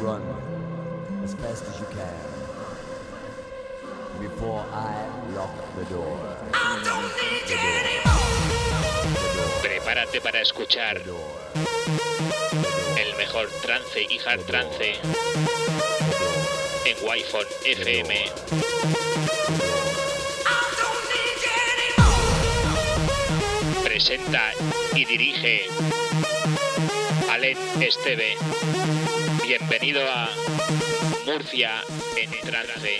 run as fast as you can before I lock the door. Prepárate para escuchar el mejor trance y hard trance en wi FM. Presenta y dirige Alen Esteve. Bienvenido a Murcia en trance.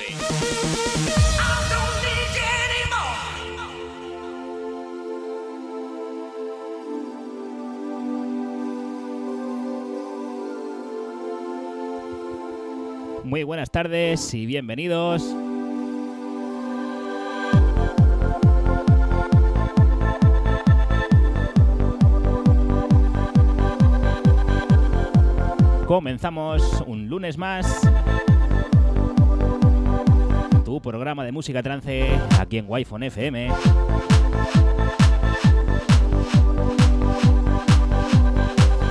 Muy buenas tardes y bienvenidos. Comenzamos un lunes más. Tu programa de música trance aquí en wi FM.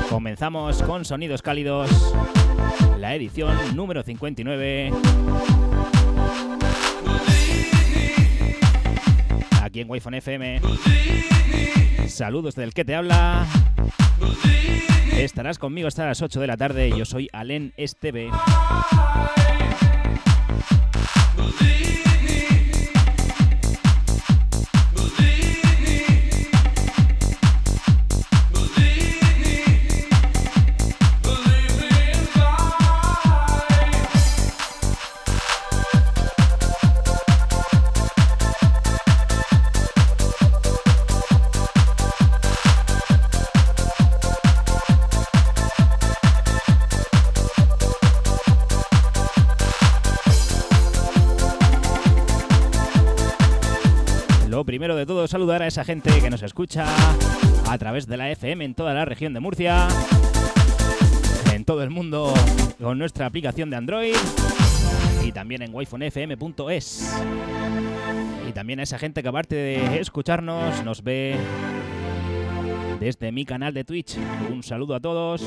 Comenzamos con sonidos cálidos la edición número 59. Aquí en wi FM. Saludos del que te habla. Estarás conmigo hasta las 8 de la tarde. Yo soy Alen Esteve. De todo saludar a esa gente que nos escucha a través de la FM en toda la región de Murcia, en todo el mundo con nuestra aplicación de Android y también en wifonfm.es. Y también a esa gente que aparte de escucharnos nos ve desde mi canal de Twitch. Un saludo a todos.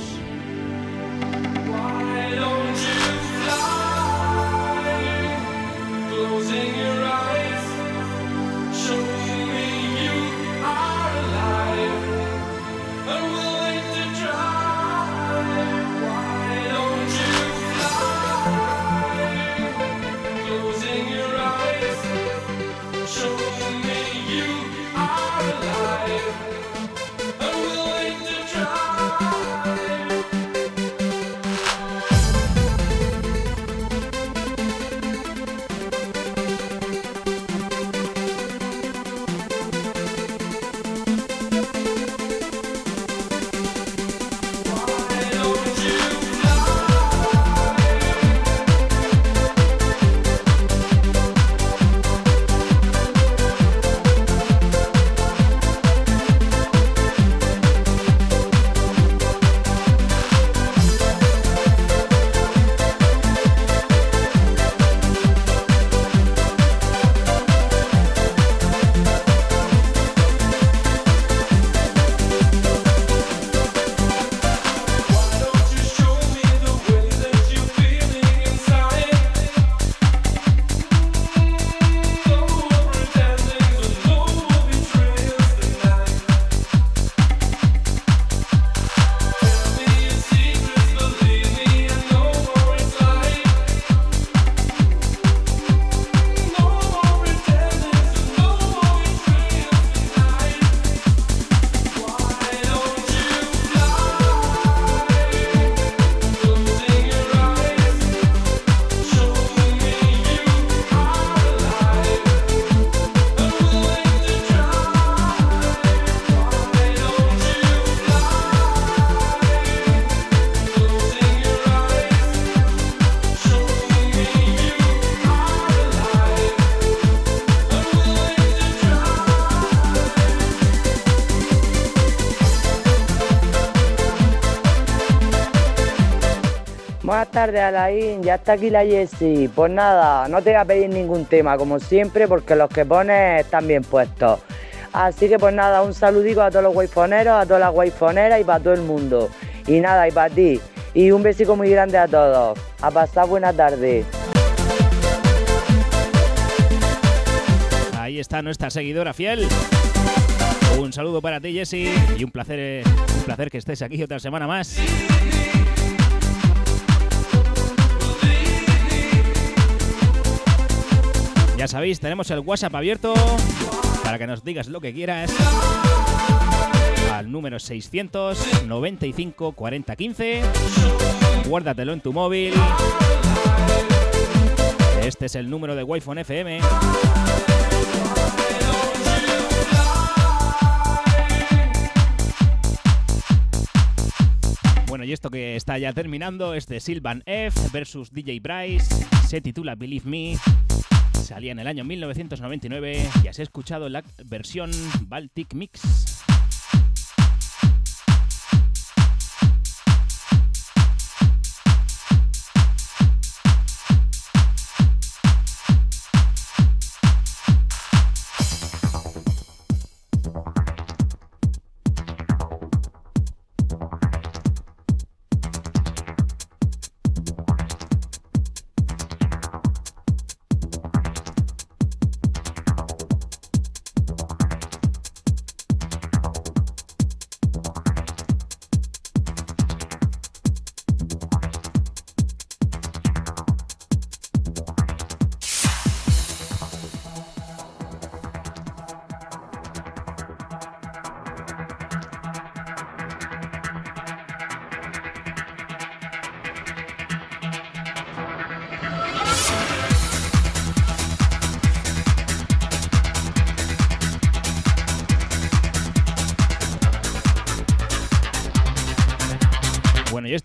Tardes, Alain. Ya está aquí la Jessie. Pues nada, no te voy a pedir ningún tema, como siempre, porque los que pones están bien puestos. Así que pues nada, un saludico a todos los waifoneros, a todas las waifoneras y para todo el mundo. Y nada, y para ti. Y un besico muy grande a todos. A pasar buena tarde. Ahí está nuestra seguidora fiel. Un saludo para ti, Jessy, y un placer, un placer que estés aquí otra semana más. Ya sabéis, tenemos el WhatsApp abierto para que nos digas lo que quieras al número 695 40 15. Guárdatelo en tu móvil. Este es el número de Wi-Fi FM. Bueno, y esto que está ya terminando es de Silvan F versus DJ Bryce. Se titula Believe Me. Salía en el año 1999 y has escuchado la versión Baltic Mix.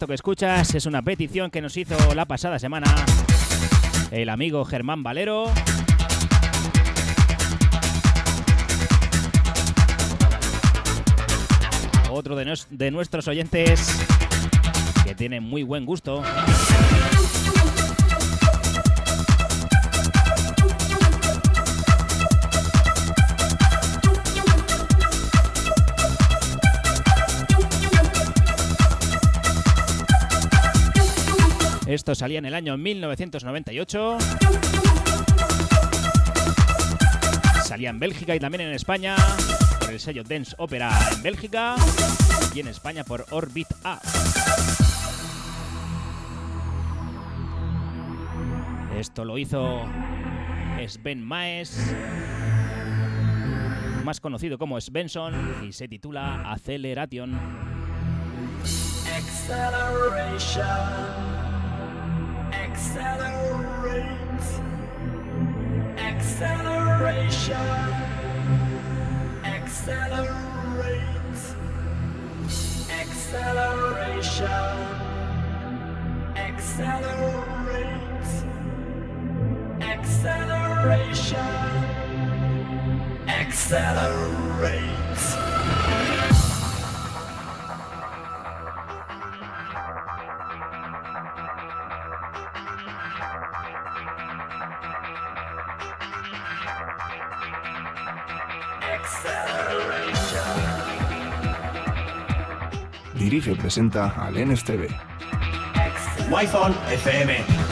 Que escuchas es una petición que nos hizo la pasada semana el amigo Germán Valero. Otro de, de nuestros oyentes que tiene muy buen gusto. Esto salía en el año 1998. Salía en Bélgica y también en España por el sello Dance Opera en Bélgica y en España por Orbit A. Esto lo hizo Sven Maes, más conocido como Svensson, y se titula Acceleration. Acceleration. Accelerate. Acceleration. Accelerate. Acceleration. Accelerate. Acceleration. Accelerate. Dirige presenta al NSTV. FM.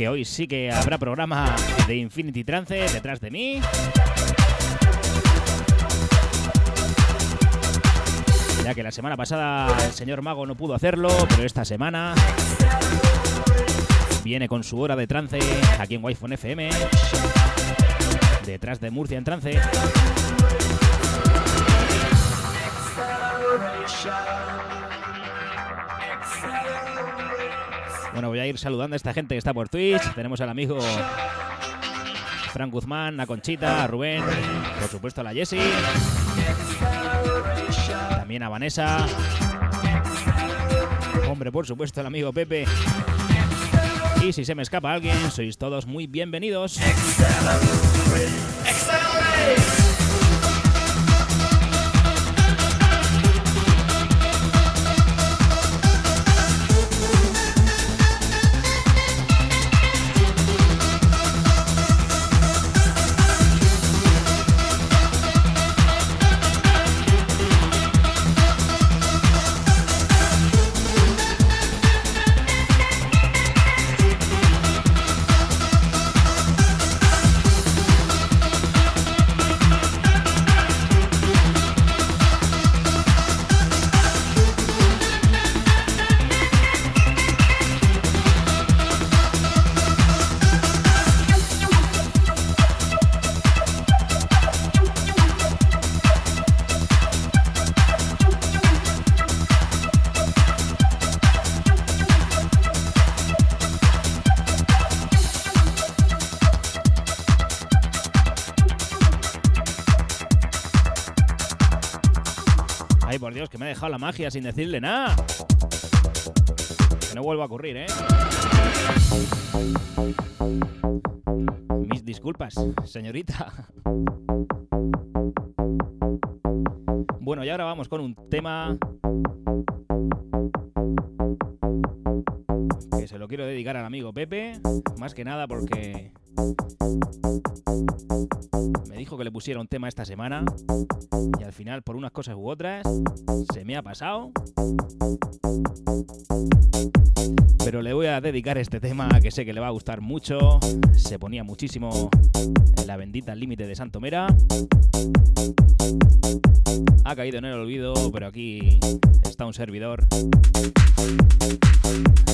que hoy sí que habrá programa de Infinity Trance detrás de mí. Ya que la semana pasada el señor Mago no pudo hacerlo, pero esta semana viene con su hora de trance aquí en Wi-Fi FM. Detrás de Murcia en trance. Bueno, voy a ir saludando a esta gente que está por Twitch. Tenemos al amigo Frank Guzmán, a Conchita, a Rubén, por supuesto a la Jessie, también a Vanessa. Hombre, por supuesto, el amigo Pepe. Y si se me escapa alguien, sois todos muy bienvenidos. Dejado la magia sin decirle nada. Que no vuelva a ocurrir, ¿eh? Mis disculpas, señorita. Bueno, y ahora vamos con un tema que se lo quiero dedicar al amigo Pepe, más que nada porque pusiera un tema esta semana y al final por unas cosas u otras se me ha pasado. Pero le voy a dedicar este tema que sé que le va a gustar mucho. Se ponía muchísimo en la bendita límite de Santomera. Ha caído en el olvido, pero aquí está un servidor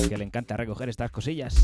que le encanta recoger estas cosillas.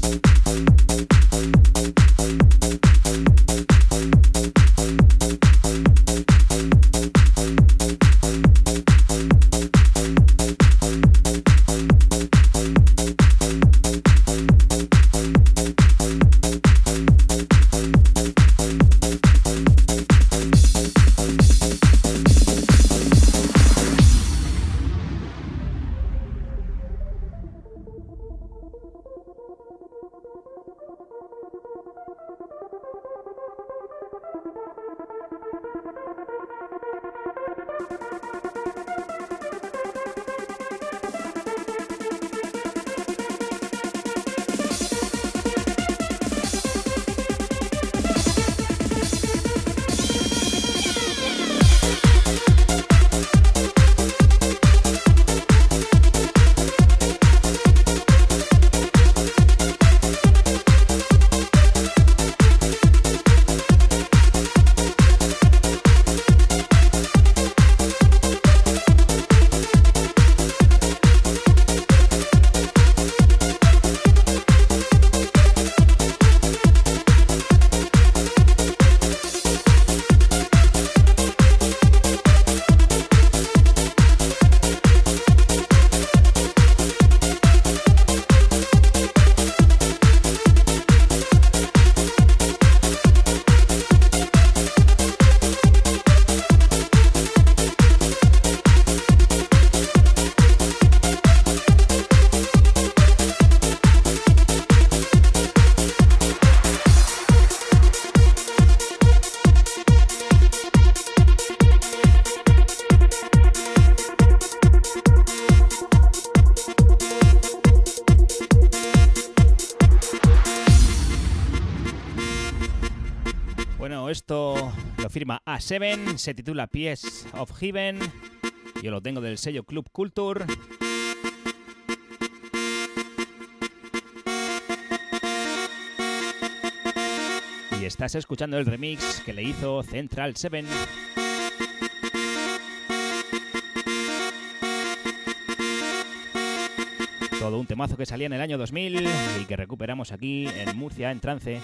A7, se titula Pies of Heaven. Yo lo tengo del sello Club Culture. Y estás escuchando el remix que le hizo Central 7. Todo un temazo que salía en el año 2000 y que recuperamos aquí en Murcia en trance.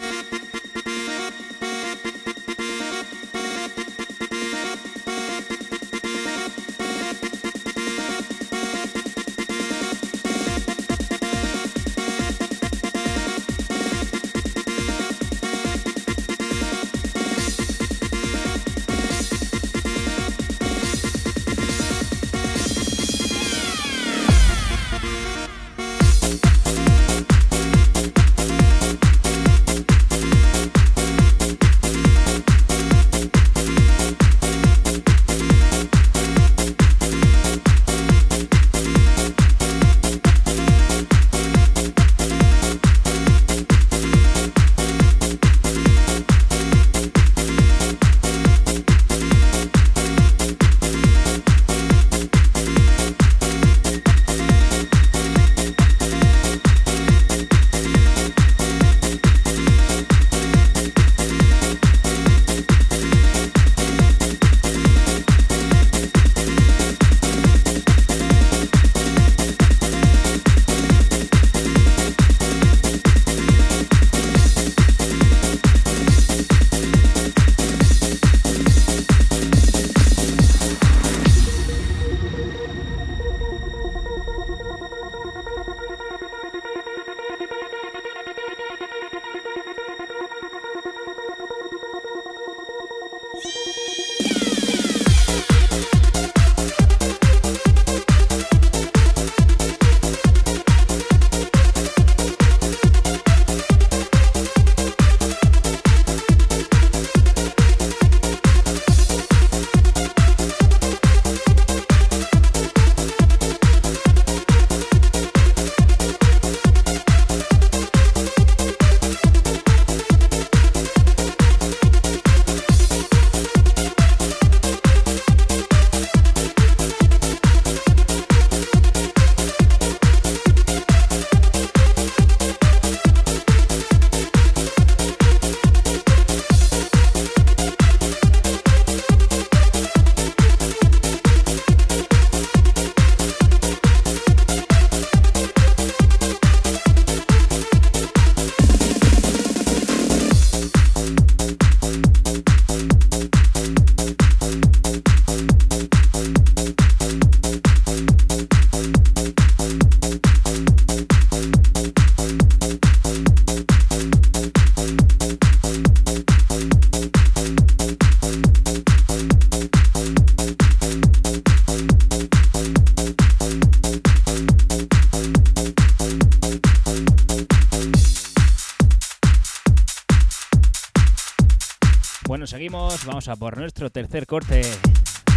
Vamos a por nuestro tercer corte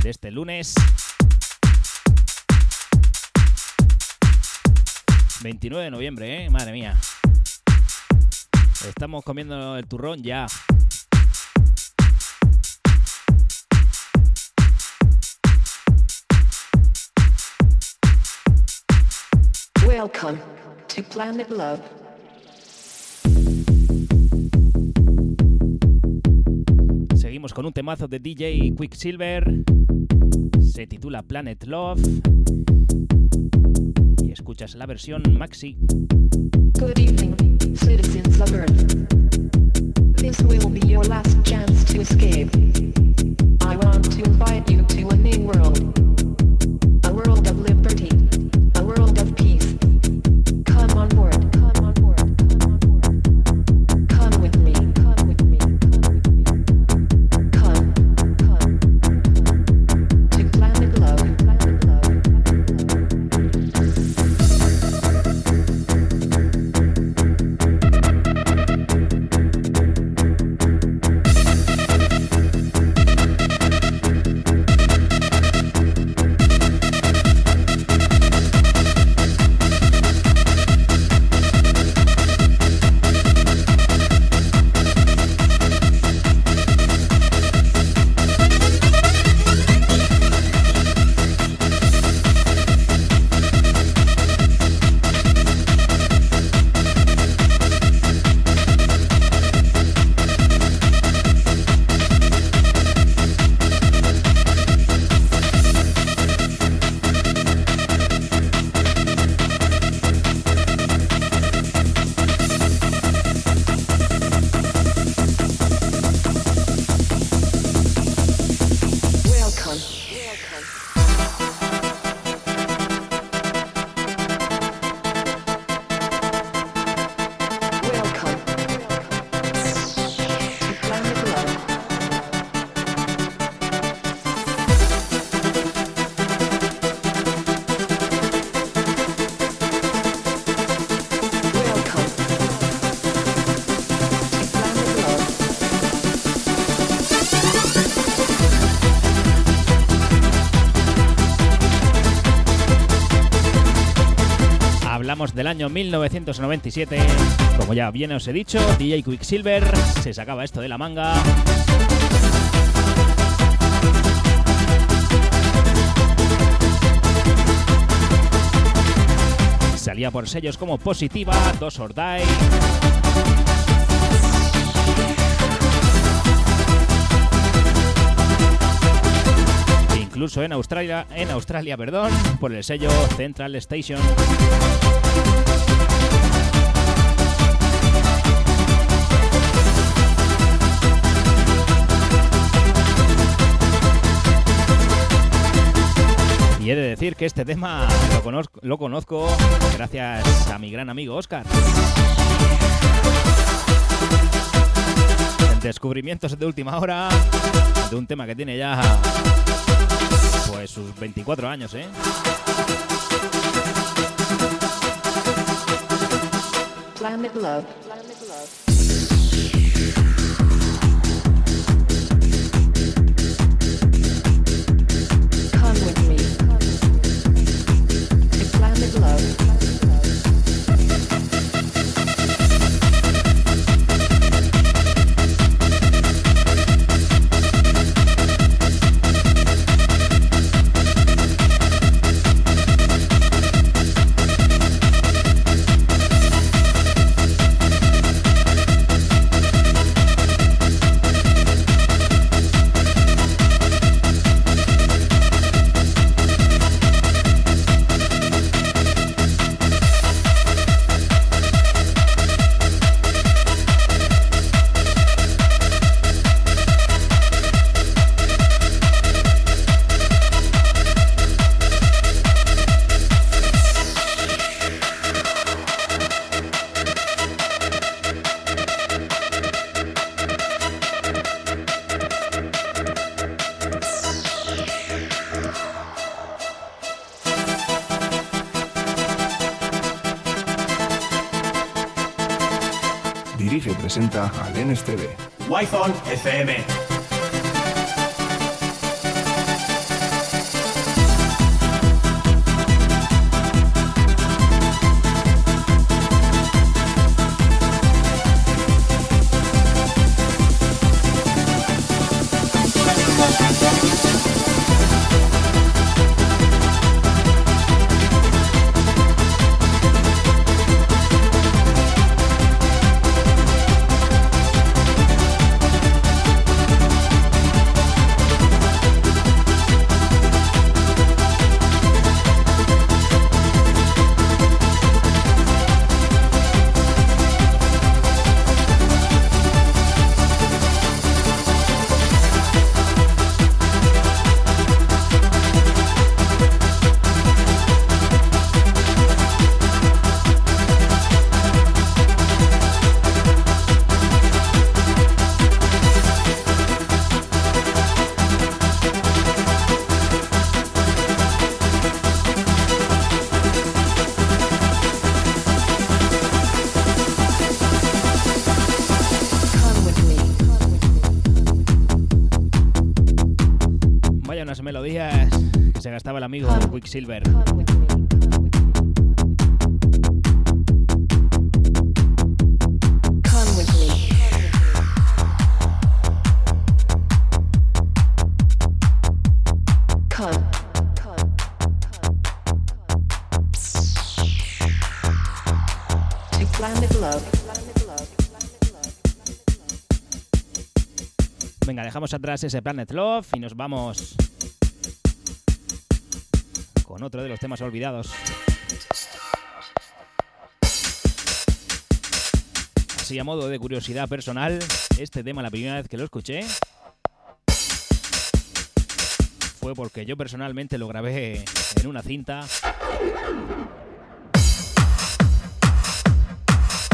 de este lunes. 29 de noviembre, ¿eh? Madre mía. Estamos comiendo el turrón ya. Welcome to Planet Love. Con un temazo de DJ Quicksilver. Se titula Planet Love. Y escuchas la versión maxi. Good evening, citizens of Earth. This will be your last chance to escape. I want to invite you to a new world. Del año 1997. Como ya bien os he dicho, DJ Quicksilver se sacaba esto de la manga. Salía por sellos como Positiva, Dos or Die. Incluso en Australia, en Australia, perdón, por el sello Central Station. He de decir que este tema lo conozco, gracias a mi gran amigo Oscar. Descubrimientos de última hora de un tema que tiene ya pues sus 24 años, ¿eh? Planet Love. NSTV. Wi-Fi FM. Love. Venga, dejamos atrás ese Planet Love y nos vamos otro de los temas olvidados. Así a modo de curiosidad personal, este tema la primera vez que lo escuché fue porque yo personalmente lo grabé en una cinta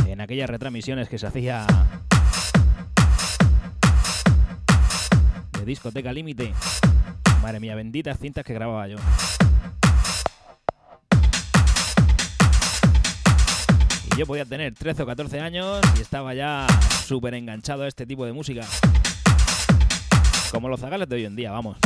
en aquellas retransmisiones que se hacía de discoteca límite. Madre mía, benditas cintas que grababa yo. Yo podía tener 13 o 14 años y estaba ya súper enganchado a este tipo de música. Como los zagales de hoy en día, vamos.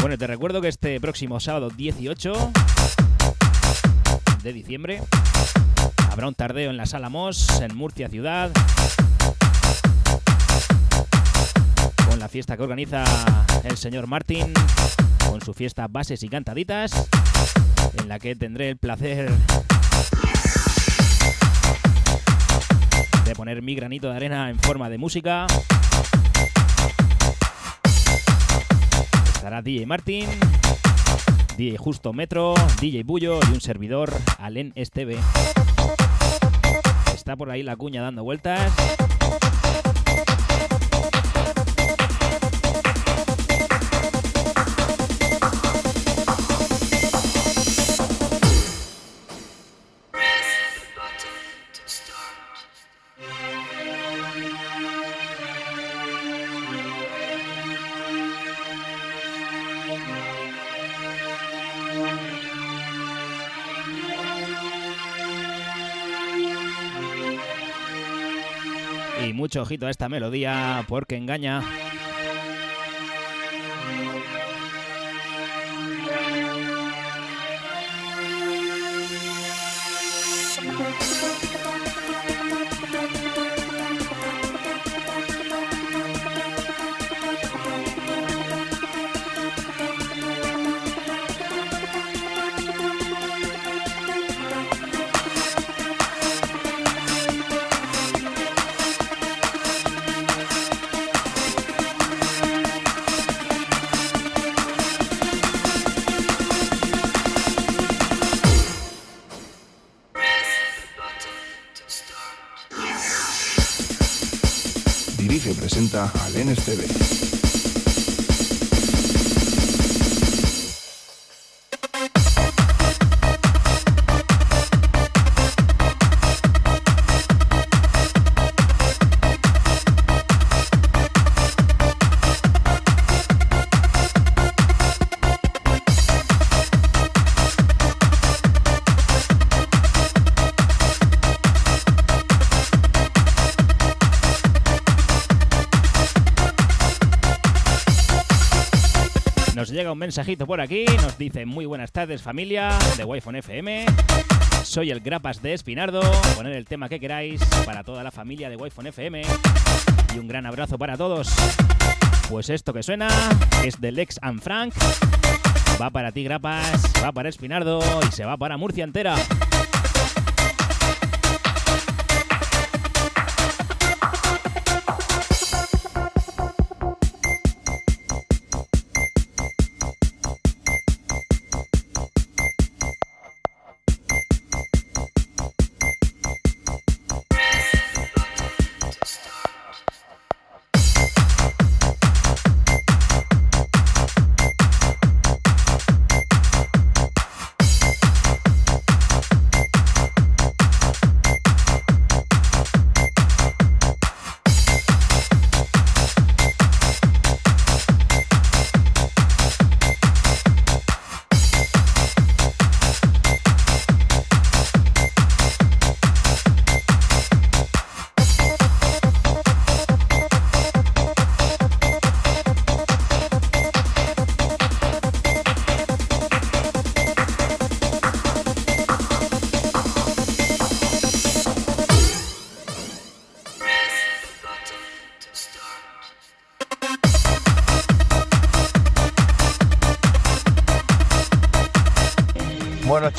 Bueno, te recuerdo que este próximo sábado 18 de diciembre habrá un tardeo en la Sala Moss, en Murcia Ciudad la fiesta que organiza el señor Martín, con su fiesta Bases y Cantaditas, en la que tendré el placer de poner mi granito de arena en forma de música. Estará DJ Martín, DJ Justo Metro, DJ Bullo y un servidor, Alen Esteve. Está por ahí la cuña dando vueltas. Y mucho ojito a esta melodía porque engaña. Un mensajito por aquí, nos dice muy buenas tardes familia de Wi-Fi FM. Soy el Grapas de Espinardo, poner el tema que queráis para toda la familia de Wi-Fi FM y un gran abrazo para todos. Pues esto que suena es de Lex and Frank. Va para ti Grapas, va para Espinardo y se va para Murcia entera.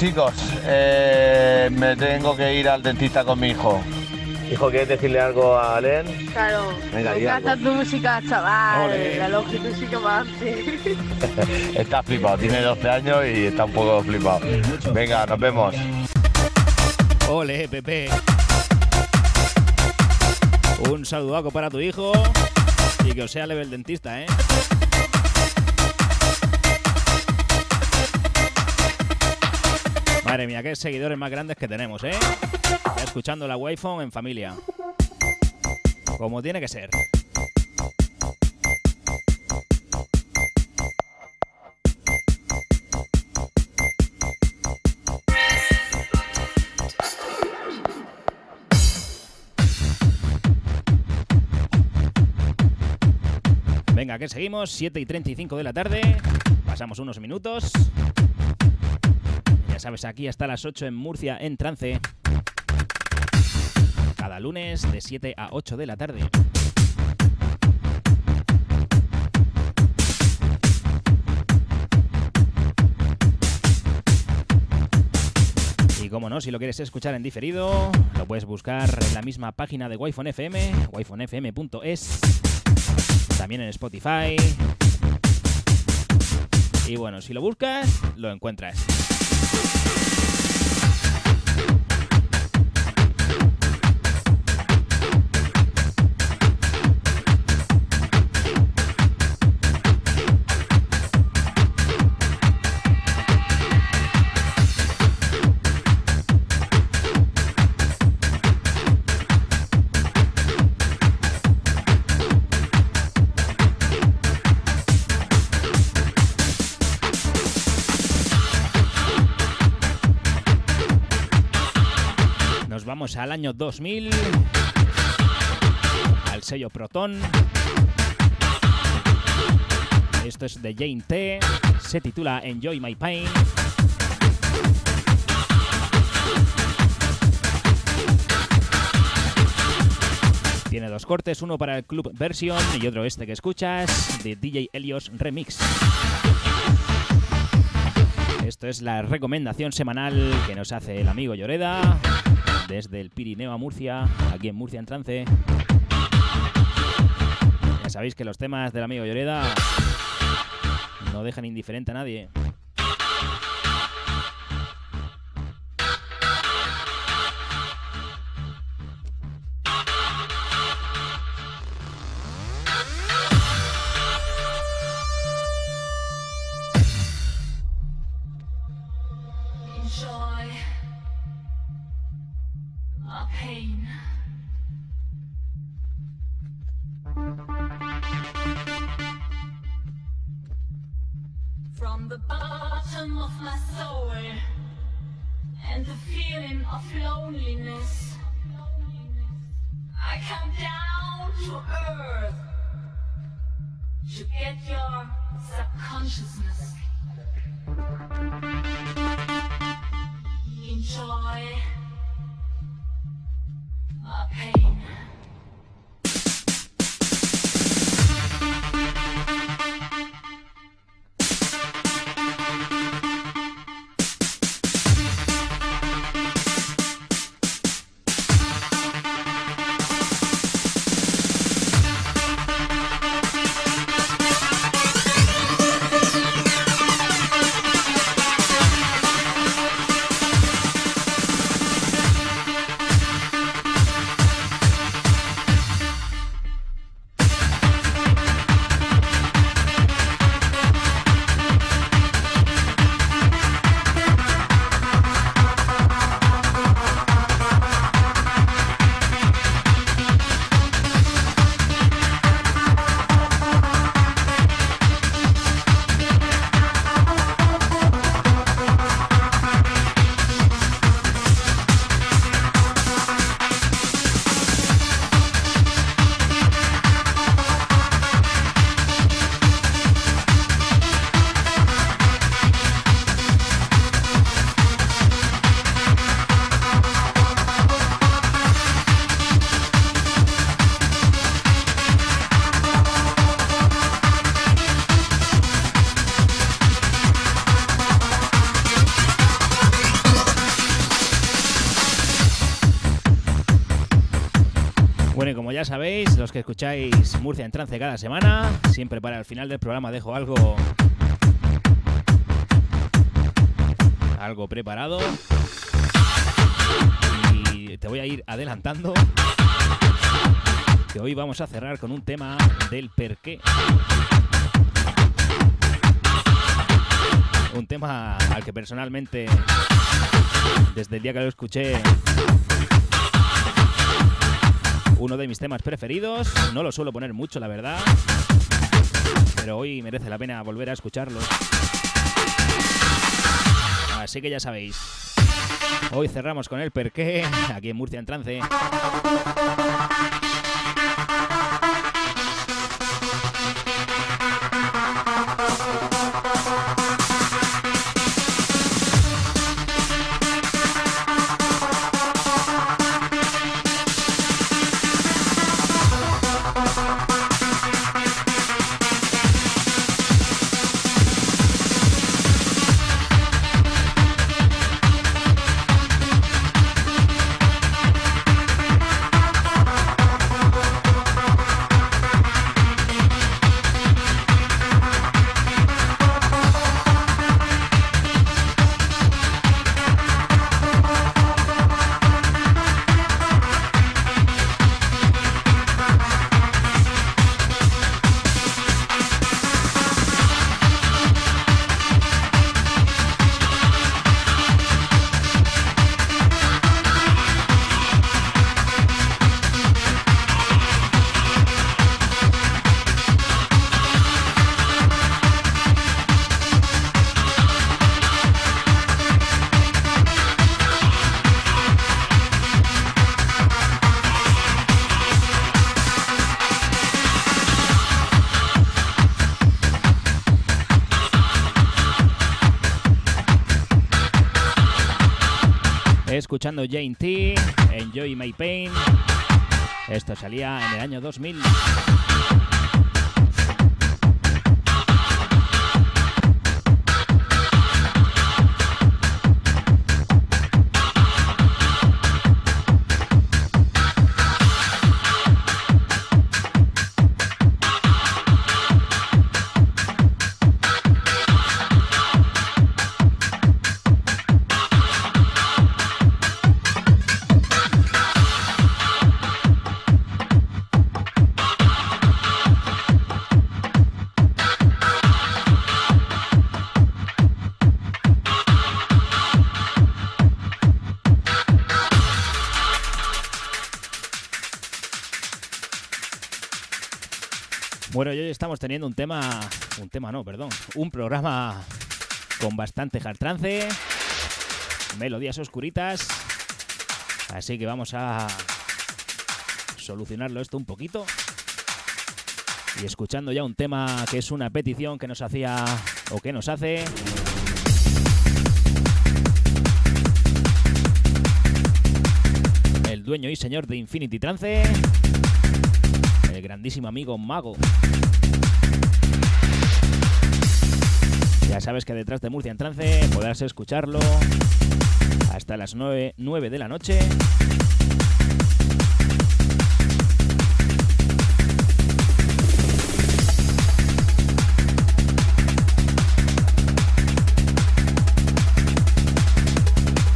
Chicos, eh, me tengo que ir al dentista con mi hijo. Hijo, ¿quieres decirle algo a Alen? Claro, Venga, me encanta tu música, chaval. Ole. La longitud sí que hace. está flipado, tiene 12 años y está un poco flipado. Venga, nos vemos. Ole, Pepe. Un saludaco para tu hijo y que os sea leve el dentista, ¿eh? Madre mía, qué seguidores más grandes que tenemos, ¿eh? Ya escuchando la wi en familia. Como tiene que ser. Venga, que seguimos, 7 y 35 de la tarde. Pasamos unos minutos. Sabes, aquí hasta las 8 en Murcia, en trance. Cada lunes de 7 a 8 de la tarde. Y como no, si lo quieres escuchar en diferido, lo puedes buscar en la misma página de Wi-Fi FM, wifonfm.es, también en Spotify. Y bueno, si lo buscas, lo encuentras. Al año 2000, al sello Proton. Esto es de Jane T, se titula Enjoy My Pain. Tiene dos cortes, uno para el club version y otro este que escuchas, de DJ Helios Remix. Esto es la recomendación semanal que nos hace el amigo Lloreda desde el Pirineo a Murcia, aquí en Murcia en trance. Ya sabéis que los temas del amigo Lloreda no dejan indiferente a nadie. Que escucháis Murcia en trance cada semana, siempre para el final del programa dejo algo algo preparado y te voy a ir adelantando que hoy vamos a cerrar con un tema del perqué. Un tema al que personalmente desde el día que lo escuché uno de mis temas preferidos. No lo suelo poner mucho, la verdad. Pero hoy merece la pena volver a escucharlo. Así que ya sabéis. Hoy cerramos con el perqué, aquí en Murcia en trance. Escuchando Jane T, Enjoy My Pain. Esto salía en el año 2000. Hoy estamos teniendo un tema, un tema no, perdón, un programa con bastante hard trance, melodías oscuritas, así que vamos a solucionarlo esto un poquito. Y escuchando ya un tema que es una petición que nos hacía o que nos hace. El dueño y señor de Infinity Trance grandísimo amigo Mago. Ya sabes que detrás de Murcia en trance podrás escucharlo hasta las 9, 9 de la noche.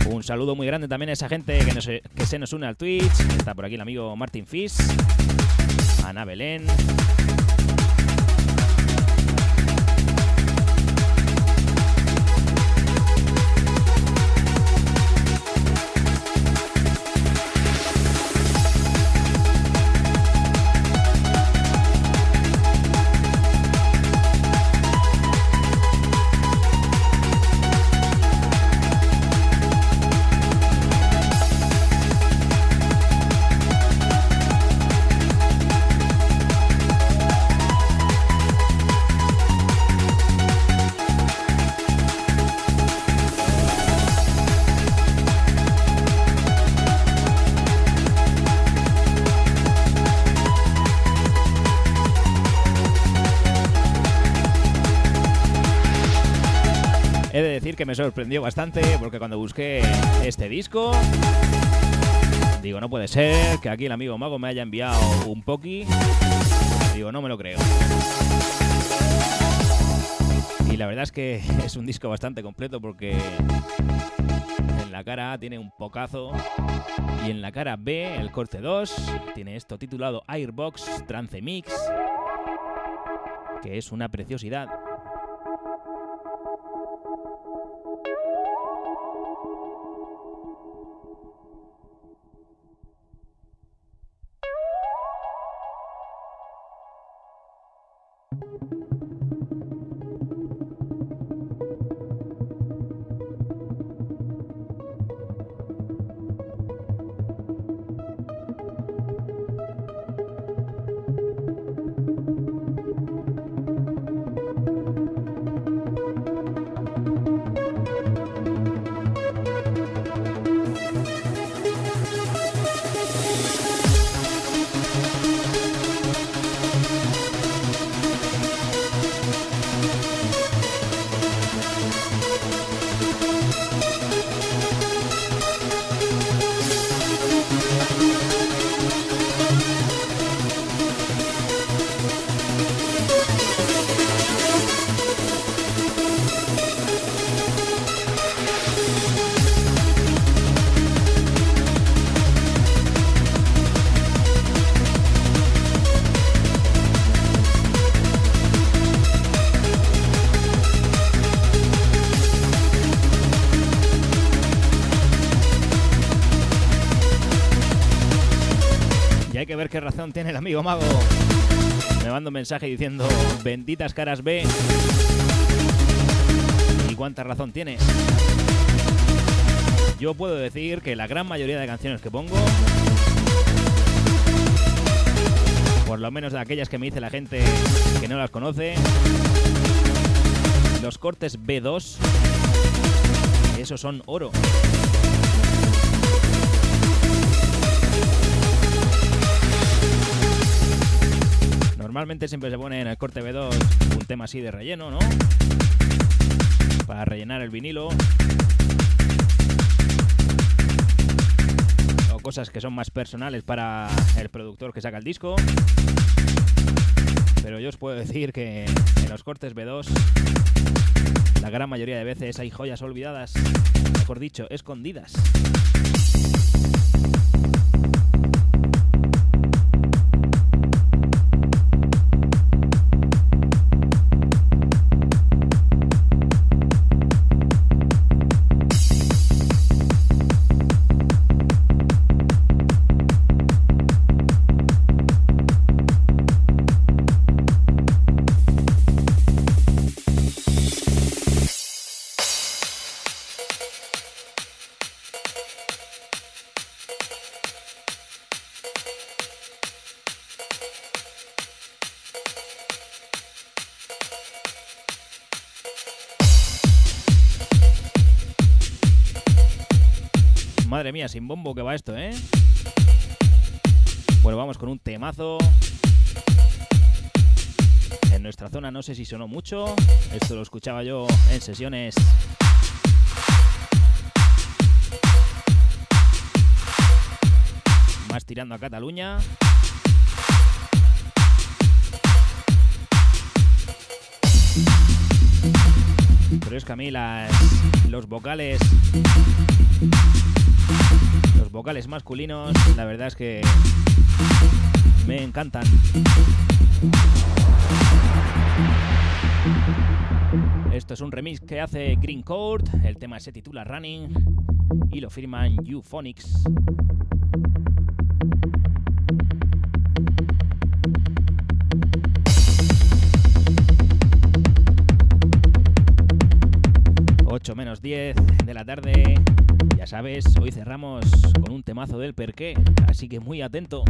Un saludo muy grande también a esa gente que, que se nos une al Twitch. Está por aquí el amigo Martin Fish. Ana Belén. Me sorprendió bastante porque cuando busqué este disco, digo, no puede ser que aquí el amigo Mago me haya enviado un Poki. Digo, no me lo creo. Y la verdad es que es un disco bastante completo porque en la cara A tiene un pocazo y en la cara B, el corte 2, tiene esto titulado Airbox Trance Mix, que es una preciosidad. Qué razón tiene el amigo mago. Me manda un mensaje diciendo, benditas caras B. ¿Y cuánta razón tienes? Yo puedo decir que la gran mayoría de canciones que pongo, por lo menos de aquellas que me dice la gente que no las conoce, los cortes B2, esos son oro. Normalmente siempre se pone en el corte B2 un tema así de relleno, ¿no? Para rellenar el vinilo. O cosas que son más personales para el productor que saca el disco. Pero yo os puedo decir que en los cortes B2 la gran mayoría de veces hay joyas olvidadas, mejor dicho, escondidas. Madre mía, sin bombo que va esto, ¿eh? Bueno, vamos con un temazo. En nuestra zona no sé si sonó mucho. Esto lo escuchaba yo en sesiones. Más tirando a Cataluña. Pero es que a mí las, los vocales vocales masculinos, la verdad es que me encantan. Esto es un remix que hace Green Court, el tema se titula Running y lo firman Euphonics. menos 10 de la tarde. Ya sabes, hoy cerramos con un temazo del perqué, así que muy atento.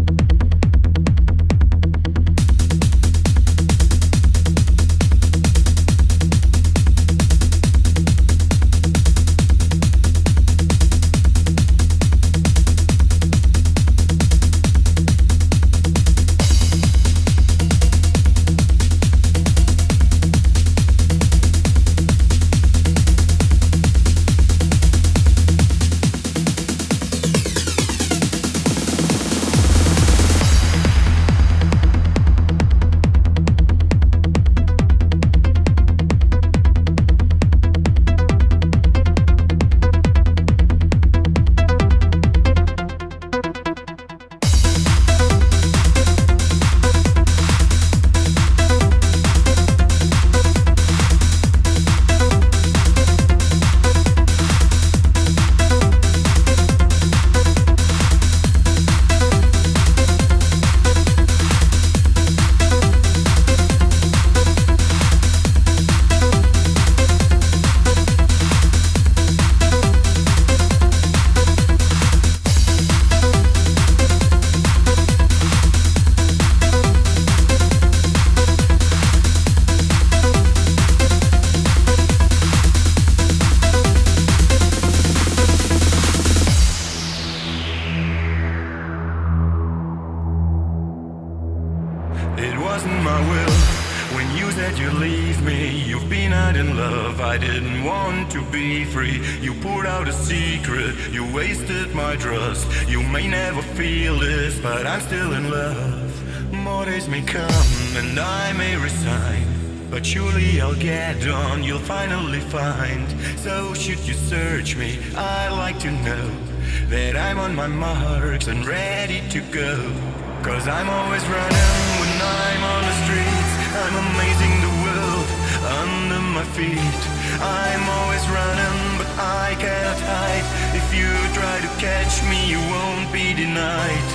you try to catch me, you won't be denied.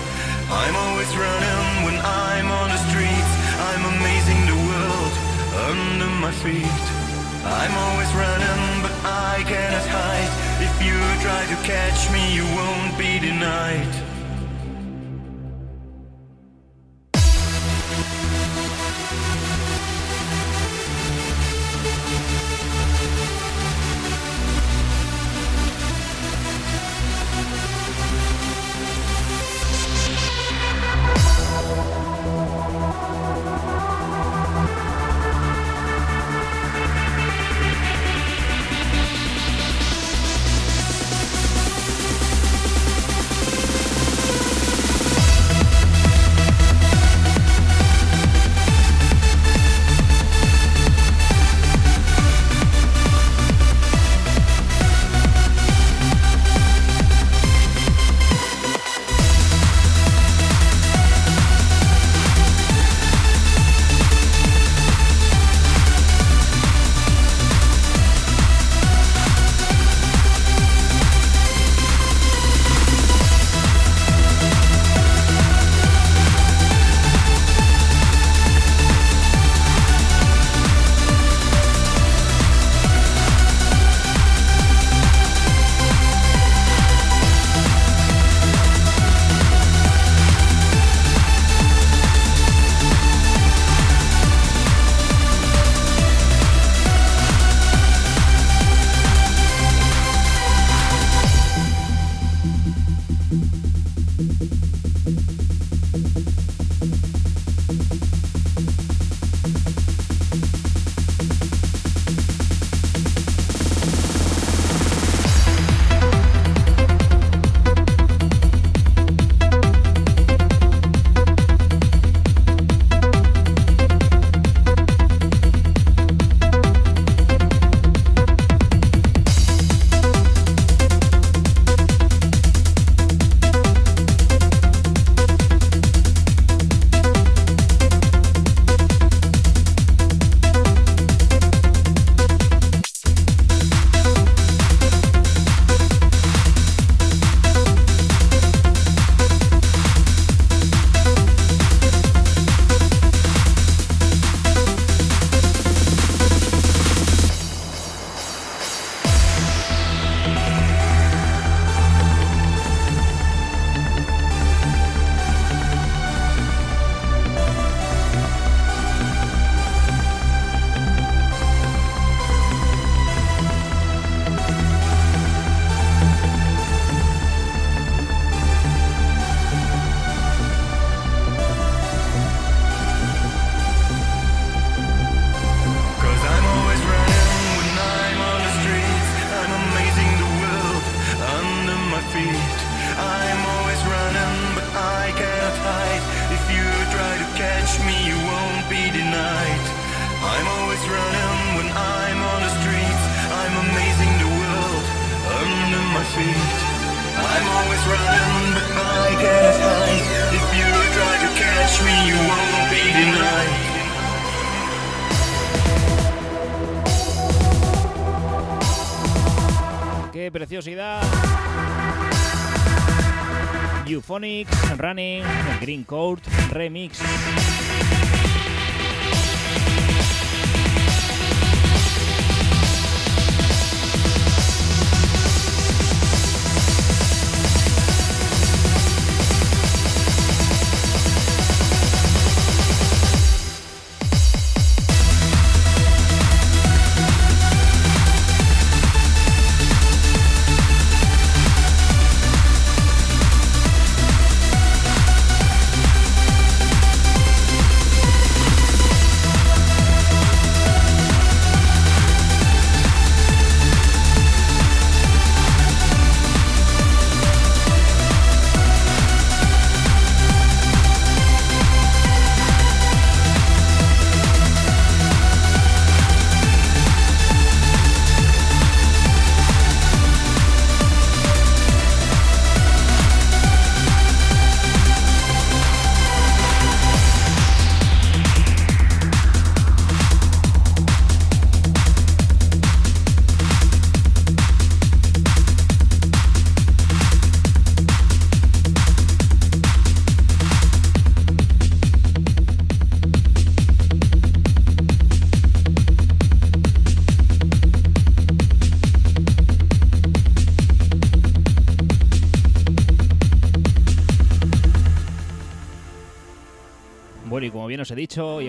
I'm always running when I'm on the streets. I'm amazing the world under my feet. I'm always running, but I cannot hide. If you try to catch me, you won't be denied. ¡Qué preciosidad! Euphonics, Running, Green Coat, Remix.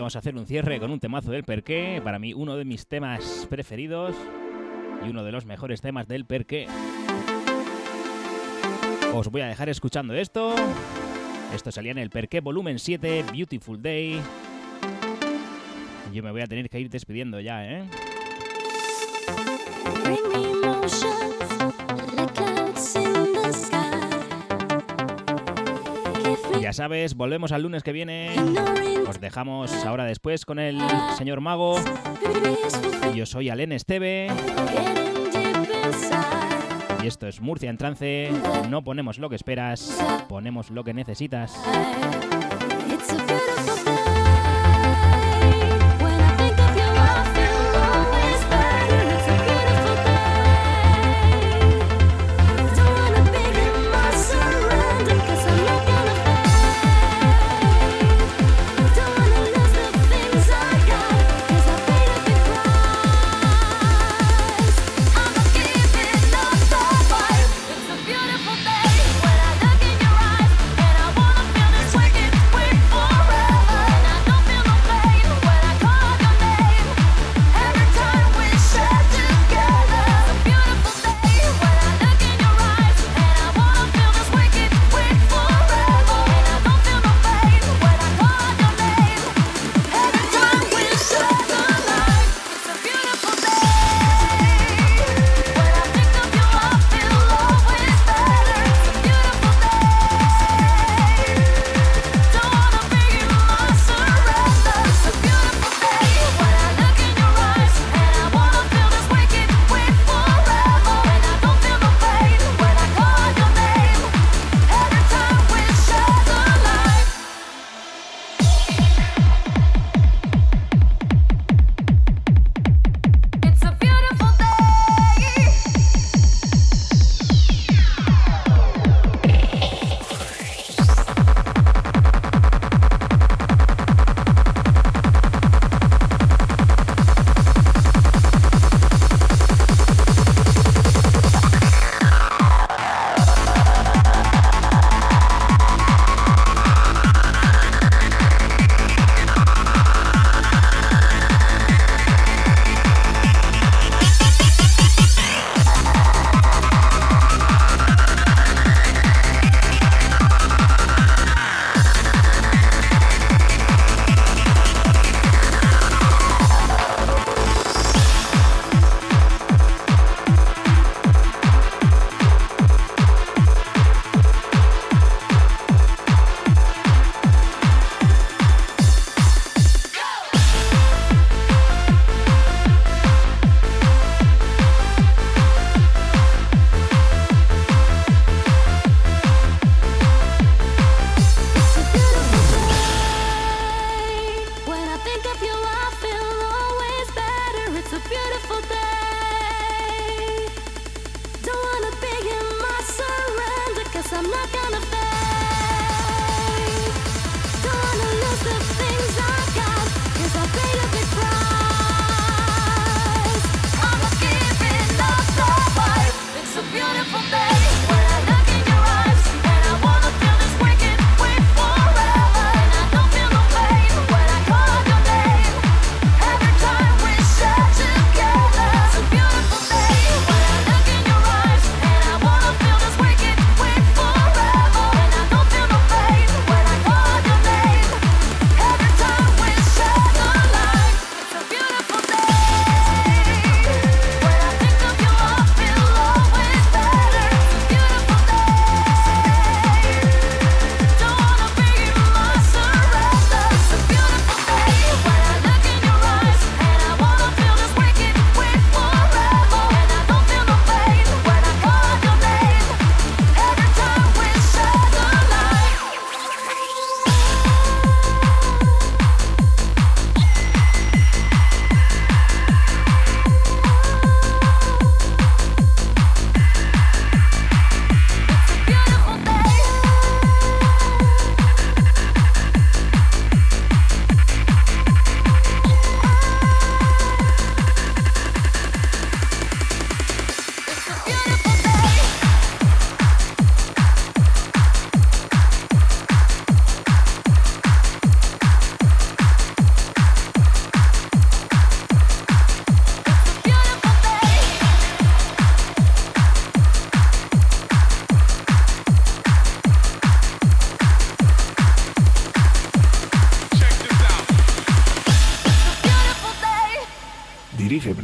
Íbamos a hacer un cierre con un temazo del Perqué. Para mí, uno de mis temas preferidos y uno de los mejores temas del Perqué. Os voy a dejar escuchando esto. Esto salía en el Perqué Volumen 7, Beautiful Day. Yo me voy a tener que ir despidiendo ya, ¿eh? Ya sabes, volvemos al lunes que viene. Os dejamos ahora después con el señor Mago. Yo soy Alen Esteve. Y esto es Murcia en trance. No ponemos lo que esperas, ponemos lo que necesitas.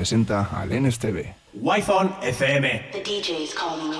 Presenta Alen Esteve. Wi-Fi FM. The DJ's calling.